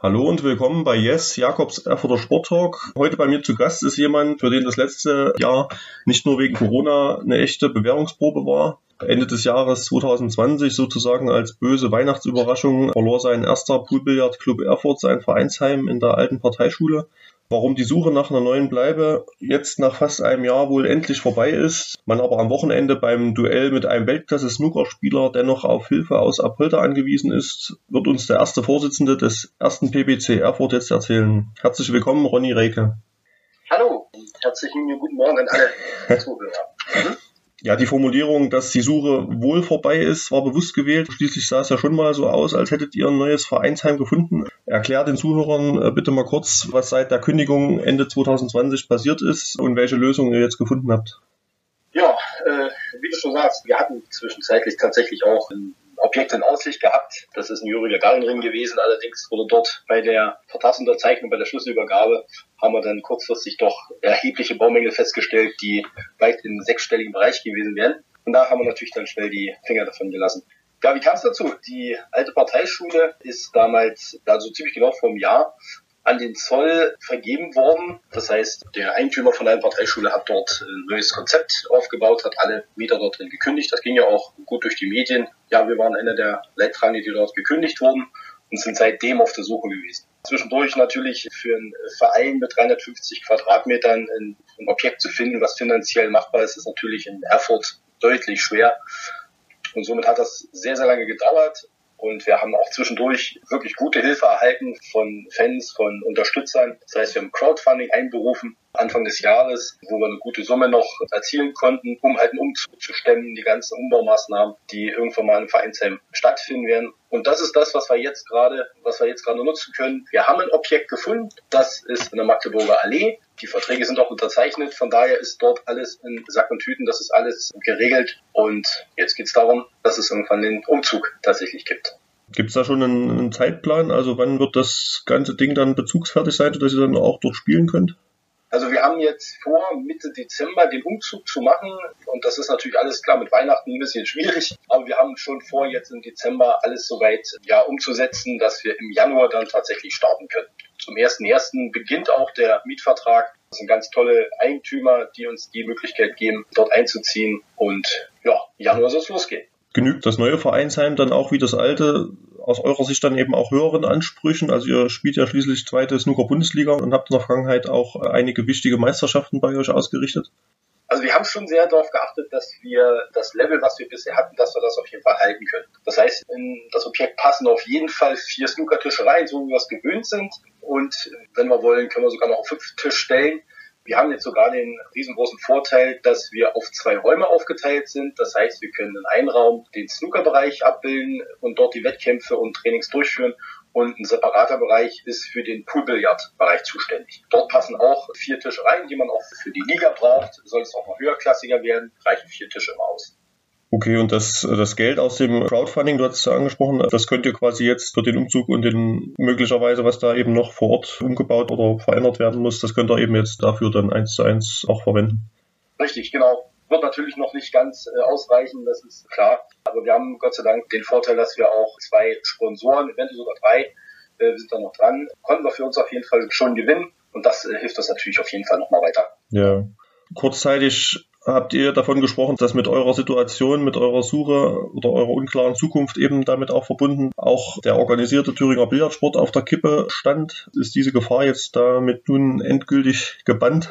Hallo und willkommen bei Yes, Jakobs Erfurter Sporttalk. Heute bei mir zu Gast ist jemand, für den das letzte Jahr nicht nur wegen Corona eine echte Bewährungsprobe war. Ende des Jahres 2020 sozusagen als böse Weihnachtsüberraschung verlor sein erster Poolbillardclub Erfurt sein Vereinsheim in der alten Parteischule warum die Suche nach einer neuen Bleibe jetzt nach fast einem Jahr wohl endlich vorbei ist, man aber am Wochenende beim Duell mit einem Weltklasse-Snookerspieler dennoch auf Hilfe aus Apolda angewiesen ist, wird uns der erste Vorsitzende des ersten PBC Erfurt jetzt erzählen. Herzlich willkommen, Ronny Reike. Hallo, herzlichen guten Morgen an alle Zuhörer. Ja, die Formulierung, dass die Suche wohl vorbei ist, war bewusst gewählt. Schließlich sah es ja schon mal so aus, als hättet ihr ein neues Vereinsheim gefunden. Erklär den Zuhörern äh, bitte mal kurz, was seit der Kündigung Ende 2020 passiert ist und welche Lösung ihr jetzt gefunden habt. Ja, äh, wie du schon sagst, wir hatten zwischenzeitlich tatsächlich auch ein Objekt in Aussicht gehabt. Das ist ein Juriger Garenring gewesen. Allerdings wurde dort bei der Vertragsunterzeichnung, bei der Schlüsselübergabe, haben wir dann kurzfristig doch erhebliche Baumängel festgestellt, die weit im sechsstelligen Bereich gewesen wären. Und da haben wir natürlich dann schnell die Finger davon gelassen. Ja, wie kam es dazu? Die alte Parteischule ist damals, also ziemlich genau vor einem Jahr, an den Zoll vergeben worden. Das heißt, der Eigentümer von der Parteischule hat dort ein neues Konzept aufgebaut, hat alle Mieter dort drin gekündigt. Das ging ja auch gut durch die Medien. Ja, wir waren einer der Leidtragenden, die dort gekündigt wurden und sind seitdem auf der Suche gewesen. Zwischendurch natürlich für einen Verein mit 350 Quadratmetern ein, ein Objekt zu finden, was finanziell machbar ist, ist natürlich in Erfurt deutlich schwer. Und somit hat das sehr, sehr lange gedauert. Und wir haben auch zwischendurch wirklich gute Hilfe erhalten von Fans, von Unterstützern. Das heißt, wir haben Crowdfunding einberufen Anfang des Jahres, wo wir eine gute Summe noch erzielen konnten, um halt einen Umzug zu stemmen, die ganzen Umbaumaßnahmen, die irgendwann mal im Vereinsheim stattfinden werden. Und das ist das, was wir jetzt gerade, was wir jetzt gerade nutzen können. Wir haben ein Objekt gefunden. Das ist in der Magdeburger Allee. Die Verträge sind auch unterzeichnet. Von daher ist dort alles in Sack und Tüten. Das ist alles geregelt. Und jetzt geht es darum, dass es irgendwann den Umzug tatsächlich gibt. Gibt es da schon einen, Zeitplan? Also wann wird das ganze Ding dann bezugsfertig sein, dass ihr dann auch dort spielen könnt? Also wir haben jetzt vor, Mitte Dezember den Umzug zu machen. Und das ist natürlich alles klar mit Weihnachten ein bisschen schwierig. Aber wir haben schon vor, jetzt im Dezember alles soweit ja, umzusetzen, dass wir im Januar dann tatsächlich starten können. Zum 1.1. beginnt auch der Mietvertrag. Das sind ganz tolle Eigentümer, die uns die Möglichkeit geben, dort einzuziehen. Und ja, Januar soll es losgehen. Genügt das neue Vereinsheim dann auch wie das alte aus eurer Sicht dann eben auch höheren Ansprüchen? Also ihr spielt ja schließlich zweite Snooker-Bundesliga und habt in der Vergangenheit auch einige wichtige Meisterschaften bei euch ausgerichtet. Also wir haben schon sehr darauf geachtet, dass wir das Level, was wir bisher hatten, dass wir das auf jeden Fall halten können. Das heißt, in das Objekt passen auf jeden Fall vier Snookertische rein, so wie wir es gewöhnt sind. Und wenn wir wollen, können wir sogar noch auf fünf Tisch stellen. Wir haben jetzt sogar den riesengroßen Vorteil, dass wir auf zwei Räume aufgeteilt sind. Das heißt, wir können in einem Raum den Snookerbereich abbilden und dort die Wettkämpfe und Trainings durchführen. Und ein separater Bereich ist für den Poolbillardbereich zuständig. Dort passen auch vier Tische rein, die man auch für die Liga braucht. Soll es auch noch höherklassiger werden, reichen vier Tische immer aus. Okay, und das, das Geld aus dem Crowdfunding, du hast es angesprochen, das könnt ihr quasi jetzt für den Umzug und den möglicherweise, was da eben noch vor Ort umgebaut oder verändert werden muss, das könnt ihr eben jetzt dafür dann eins zu eins auch verwenden. Richtig, genau. Wird natürlich noch nicht ganz äh, ausreichen, das ist klar. Aber wir haben Gott sei Dank den Vorteil, dass wir auch zwei Sponsoren, eventuell sogar drei, äh, wir sind da noch dran, konnten wir für uns auf jeden Fall schon gewinnen. Und das äh, hilft uns natürlich auf jeden Fall nochmal weiter. Ja. Kurzzeitig habt ihr davon gesprochen, dass mit eurer Situation, mit eurer Suche oder eurer unklaren Zukunft eben damit auch verbunden auch der organisierte Thüringer Billardsport auf der Kippe stand. Ist diese Gefahr jetzt damit nun endgültig gebannt?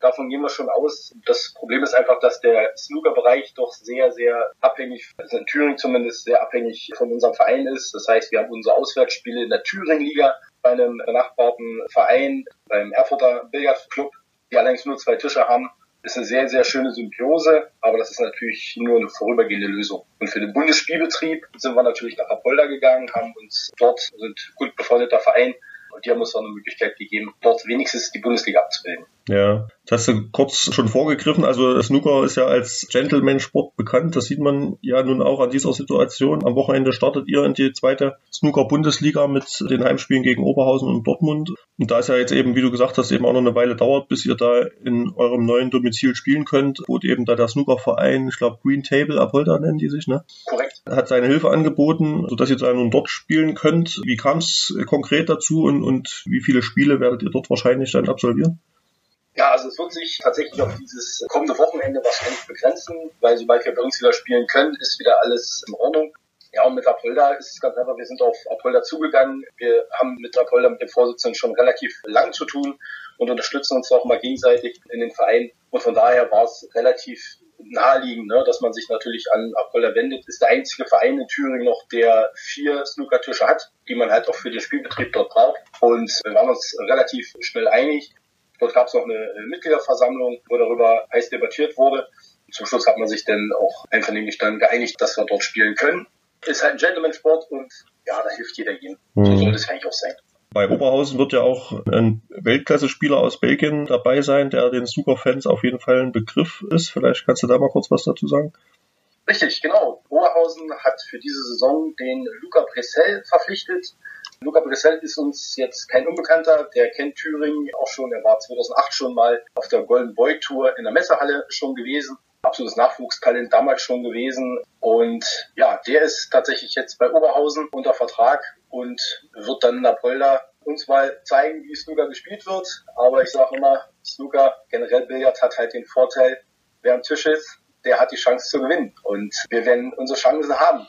Davon gehen wir schon aus. Das Problem ist einfach, dass der Snooker-Bereich doch sehr, sehr abhängig, also in Thüringen zumindest sehr abhängig von unserem Verein ist. Das heißt, wir haben unsere Auswärtsspiele in der Thüringen-Liga bei einem benachbarten Verein, beim Erfurter Billardclub, die allerdings nur zwei Tische haben ist eine sehr, sehr schöne Symbiose, aber das ist natürlich nur eine vorübergehende Lösung. Und für den Bundesspielbetrieb sind wir natürlich nach Apolda gegangen, haben uns dort, sind gut befreundeter Verein, und die haben uns auch eine Möglichkeit gegeben, dort wenigstens die Bundesliga abzubilden. Ja, das hast du kurz schon vorgegriffen. Also Snooker ist ja als Gentleman-Sport bekannt. Das sieht man ja nun auch an dieser Situation. Am Wochenende startet ihr in die zweite Snooker-Bundesliga mit den Heimspielen gegen Oberhausen und Dortmund. Und da es ja jetzt eben, wie du gesagt hast, eben auch noch eine Weile dauert, bis ihr da in eurem neuen Domizil spielen könnt, wo eben da der Snooker-Verein, ich glaube Green Table Apolda nennen die sich, ne? Korrekt. Hat seine Hilfe angeboten, sodass ihr da nun dort spielen könnt. Wie kam es konkret dazu und, und wie viele Spiele werdet ihr dort wahrscheinlich dann absolvieren? Ja, also es wird sich tatsächlich auf dieses kommende Wochenende wahrscheinlich begrenzen, weil sobald wir bei uns wieder spielen können, ist wieder alles in Ordnung. Ja, und mit Apolda ist es ganz einfach, wir sind auf Apolda zugegangen. Wir haben mit Apolda, mit dem Vorsitzenden schon relativ lang zu tun und unterstützen uns auch mal gegenseitig in den Verein. Und von daher war es relativ naheliegend, ne, dass man sich natürlich an Apolda wendet. Ist der einzige Verein in Thüringen noch, der vier Snookertische hat, die man halt auch für den Spielbetrieb dort braucht. Und wir waren uns relativ schnell einig. Dort gab es noch eine Mitgliederversammlung, wo darüber heiß debattiert wurde. Zum Schluss hat man sich dann auch einvernehmlich dann geeinigt, dass wir dort spielen können. Ist halt ein Gentleman-Sport und ja, da hilft jeder jedem. Mhm. So soll es eigentlich auch sein. Bei Oberhausen wird ja auch ein Weltklasse-Spieler aus Belgien dabei sein, der den Snooker-Fans auf jeden Fall ein Begriff ist. Vielleicht kannst du da mal kurz was dazu sagen. Richtig, genau. Oberhausen hat für diese Saison den Luca Bressel verpflichtet. Luca Brissell ist uns jetzt kein Unbekannter, der kennt Thüringen auch schon, er war 2008 schon mal auf der Golden Boy Tour in der Messehalle schon gewesen, absolutes Nachwuchstalent damals schon gewesen. Und ja, der ist tatsächlich jetzt bei Oberhausen unter Vertrag und wird dann in der Polder uns mal zeigen, wie Snooker gespielt wird, aber ich sage immer, Snooker, generell Billard hat halt den Vorteil, wer am Tisch ist, der hat die Chance zu gewinnen. Und wir werden unsere Chancen haben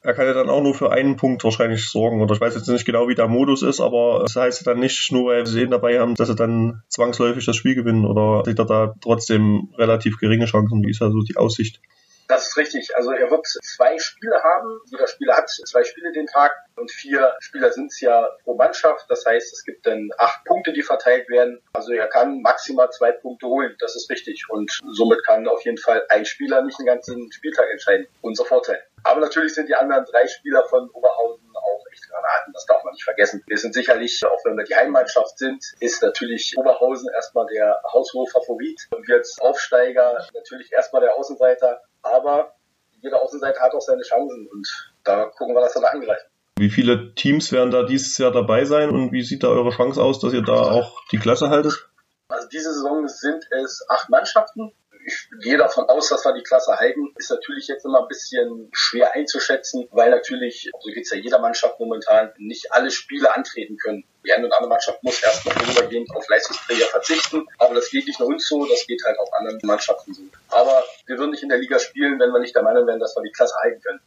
er kann ja dann auch nur für einen Punkt wahrscheinlich sorgen. Oder ich weiß jetzt nicht genau, wie der Modus ist, aber das heißt dann nicht, nur weil sie ihn dabei haben, dass sie dann zwangsläufig das Spiel gewinnen. Oder sieht er da trotzdem relativ geringe Chancen? Wie ist also die Aussicht? Das ist richtig. Also er wird zwei Spiele haben. Jeder Spieler hat zwei Spiele den Tag und vier Spieler sind es ja pro Mannschaft. Das heißt, es gibt dann acht Punkte, die verteilt werden. Also er kann maximal zwei Punkte holen. Das ist richtig. Und somit kann auf jeden Fall ein Spieler nicht den ganzen Spieltag entscheiden. Unser Vorteil. Aber natürlich sind die anderen drei Spieler von Oberhausen auch echt Granaten. Das darf man nicht vergessen. Wir sind sicherlich, auch wenn wir die Heimmannschaft sind, ist natürlich Oberhausen erstmal der haushohe Favorit. Und wir als Aufsteiger natürlich erstmal der Außenseiter. Aber jeder Außenseiter hat auch seine Chancen und da gucken wir, dass wir da angreifen. Wie viele Teams werden da dieses Jahr dabei sein und wie sieht da eure Chance aus, dass ihr da auch die Klasse haltet? Also diese Saison sind es acht Mannschaften ich gehe davon aus, dass wir die Klasse halten. Ist natürlich jetzt immer ein bisschen schwer einzuschätzen, weil natürlich, so geht es ja jeder Mannschaft momentan, nicht alle Spiele antreten können. Die eine oder andere Mannschaft muss erst noch vorübergehend auf Leistungsträger verzichten. Aber das geht nicht nur uns so, das geht halt auch anderen Mannschaften so. Aber wir würden nicht in der Liga spielen, wenn wir nicht der Meinung wären, dass wir die Klasse halten können.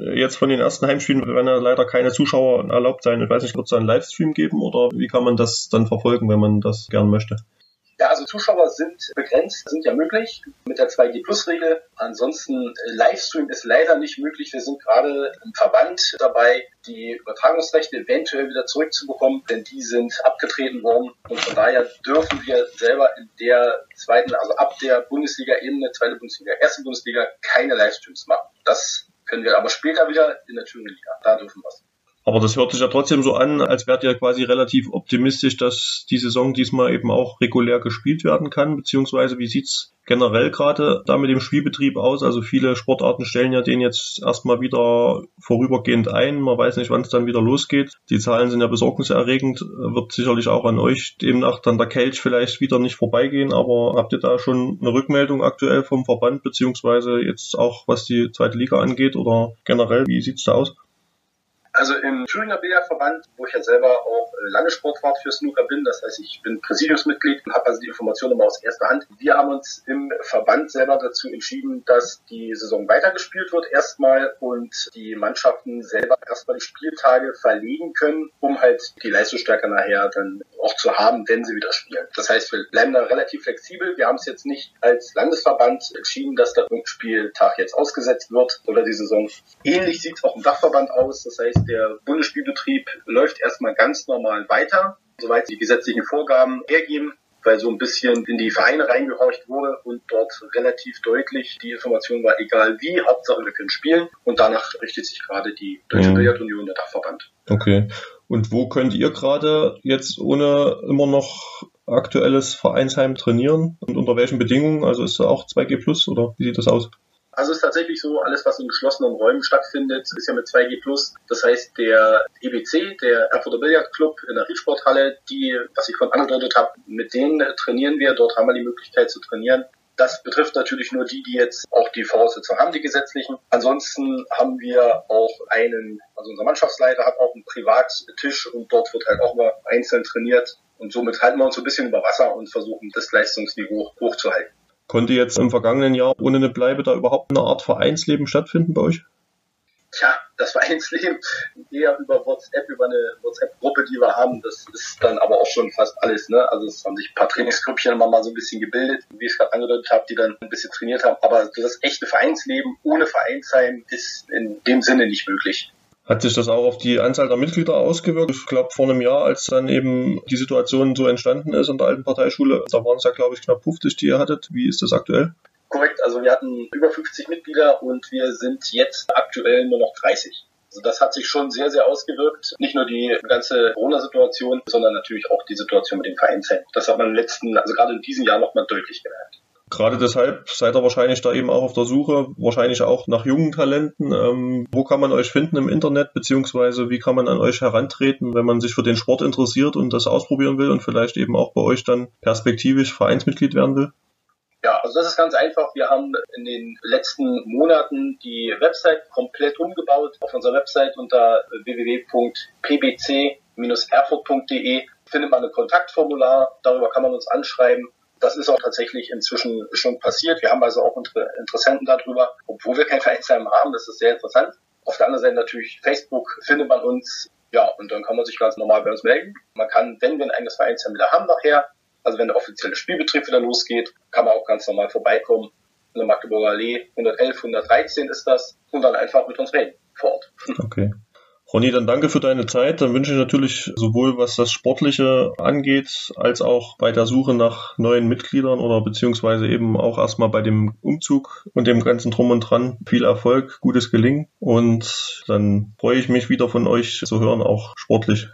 Jetzt von den ersten Heimspielen werden ja leider keine Zuschauer erlaubt sein. Ich weiß nicht, wird es einen Livestream geben oder wie kann man das dann verfolgen, wenn man das gern möchte? Ja, also Zuschauer sind begrenzt, sind ja möglich mit der 2G-Plus-Regel. Ansonsten äh, Livestream ist leider nicht möglich. Wir sind gerade im Verband dabei, die Übertragungsrechte eventuell wieder zurückzubekommen, denn die sind abgetreten worden. Und von daher dürfen wir selber in der zweiten, also ab der Bundesliga-Ebene, zweite Bundesliga, erste Bundesliga, keine Livestreams machen. Das können wir aber später wieder in der Thüringen-Liga. Da dürfen wir es. Aber das hört sich ja trotzdem so an, als wärt ihr quasi relativ optimistisch, dass die Saison diesmal eben auch regulär gespielt werden kann, beziehungsweise wie sieht's generell gerade da mit dem Spielbetrieb aus? Also viele Sportarten stellen ja den jetzt erstmal wieder vorübergehend ein. Man weiß nicht, wann es dann wieder losgeht. Die Zahlen sind ja besorgniserregend. Wird sicherlich auch an euch demnach dann der Kelch vielleicht wieder nicht vorbeigehen. Aber habt ihr da schon eine Rückmeldung aktuell vom Verband, beziehungsweise jetzt auch was die zweite Liga angeht oder generell? Wie sieht's da aus? Also im Thüringer Billardverband, wo ich ja selber auch äh, Landessportwart für Snooker bin, das heißt, ich bin Präsidiumsmitglied und habe also die Informationen immer aus erster Hand. Wir haben uns im Verband selber dazu entschieden, dass die Saison weitergespielt wird erstmal und die Mannschaften selber erstmal die Spieltage verlegen können, um halt die Leistungsstärke nachher dann auch zu haben, wenn sie wieder spielen. Das heißt, wir bleiben da relativ flexibel. Wir haben es jetzt nicht als Landesverband entschieden, dass der Spieltag jetzt ausgesetzt wird oder die Saison. Ähnlich sieht es auch im Dachverband aus. Das heißt, der Bundesspielbetrieb läuft erstmal ganz normal weiter, soweit die gesetzlichen Vorgaben hergeben weil so ein bisschen in die Vereine reingehorcht wurde und dort relativ deutlich die Information war, egal wie, Hauptsache wir können spielen. Und danach richtet sich gerade die Deutsche mhm. Billardunion, der Dachverband. Okay. Und wo könnt ihr gerade jetzt ohne immer noch aktuelles Vereinsheim trainieren und unter welchen Bedingungen? Also ist da auch 2G Plus oder wie sieht das aus? Also es ist tatsächlich so, alles was in geschlossenen Räumen stattfindet, ist ja mit 2G+. Das heißt, der EBC, der Erfurter Billardclub in der Riedsporthalle, die, was ich von angedeutet habe, mit denen trainieren wir. Dort haben wir die Möglichkeit zu trainieren. Das betrifft natürlich nur die, die jetzt auch die Voraussetzungen haben, die gesetzlichen. Ansonsten haben wir auch einen, also unser Mannschaftsleiter hat auch einen Privattisch und dort wird halt auch mal einzeln trainiert. Und somit halten wir uns so ein bisschen über Wasser und versuchen, das Leistungsniveau hochzuhalten. Konnte jetzt im vergangenen Jahr ohne eine Bleibe da überhaupt eine Art Vereinsleben stattfinden bei euch? Tja, das Vereinsleben eher über WhatsApp, über eine WhatsApp-Gruppe, die wir haben. Das ist dann aber auch schon fast alles. Ne? Also es haben sich ein paar Trainingsgrüppchen immer mal so ein bisschen gebildet, wie ich es gerade angedeutet habe, die dann ein bisschen trainiert haben. Aber das echte Vereinsleben ohne Vereinsheim ist in dem Sinne nicht möglich. Hat sich das auch auf die Anzahl der Mitglieder ausgewirkt? Ich glaube, vor einem Jahr, als dann eben die Situation so entstanden ist in der alten Parteischule, da waren es ja, glaube ich, knapp 50, die ihr hattet. Wie ist das aktuell? Korrekt, also wir hatten über 50 Mitglieder und wir sind jetzt aktuell nur noch 30. Also das hat sich schon sehr, sehr ausgewirkt. Nicht nur die ganze Corona-Situation, sondern natürlich auch die Situation mit dem Vereinsheim. Das hat man im letzten, also gerade in diesem Jahr nochmal deutlich gemerkt. Gerade deshalb seid ihr wahrscheinlich da eben auch auf der Suche, wahrscheinlich auch nach jungen Talenten. Ähm, wo kann man euch finden im Internet, beziehungsweise wie kann man an euch herantreten, wenn man sich für den Sport interessiert und das ausprobieren will und vielleicht eben auch bei euch dann perspektivisch Vereinsmitglied werden will? Ja, also das ist ganz einfach. Wir haben in den letzten Monaten die Website komplett umgebaut. Auf unserer Website unter www.pbc-erfurt.de findet man ein Kontaktformular. Darüber kann man uns anschreiben. Das ist auch tatsächlich inzwischen schon passiert. Wir haben also auch Interessenten darüber, obwohl wir kein Vereinsheim haben. Das ist sehr interessant. Auf der anderen Seite natürlich Facebook findet man uns. Ja, und dann kann man sich ganz normal bei uns melden. Man kann, wenn wir ein eigenes Vereinsheim wieder haben nachher, also wenn der offizielle Spielbetrieb wieder losgeht, kann man auch ganz normal vorbeikommen. In der Magdeburger Allee 111, 113 ist das und dann einfach mit uns reden vor Ort. Okay. Ronny, dann danke für deine Zeit. Dann wünsche ich natürlich sowohl was das Sportliche angeht, als auch bei der Suche nach neuen Mitgliedern oder beziehungsweise eben auch erstmal bei dem Umzug und dem ganzen Drum und Dran viel Erfolg, gutes Gelingen und dann freue ich mich wieder von euch zu hören, auch sportlich.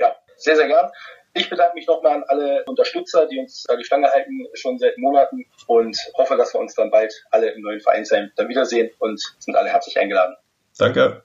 Ja, sehr, sehr gern. Ich bedanke mich nochmal an alle Unterstützer, die uns da die Stange halten, schon seit Monaten und hoffe, dass wir uns dann bald alle im neuen Vereinsheim dann wiedersehen und sind alle herzlich eingeladen. Danke.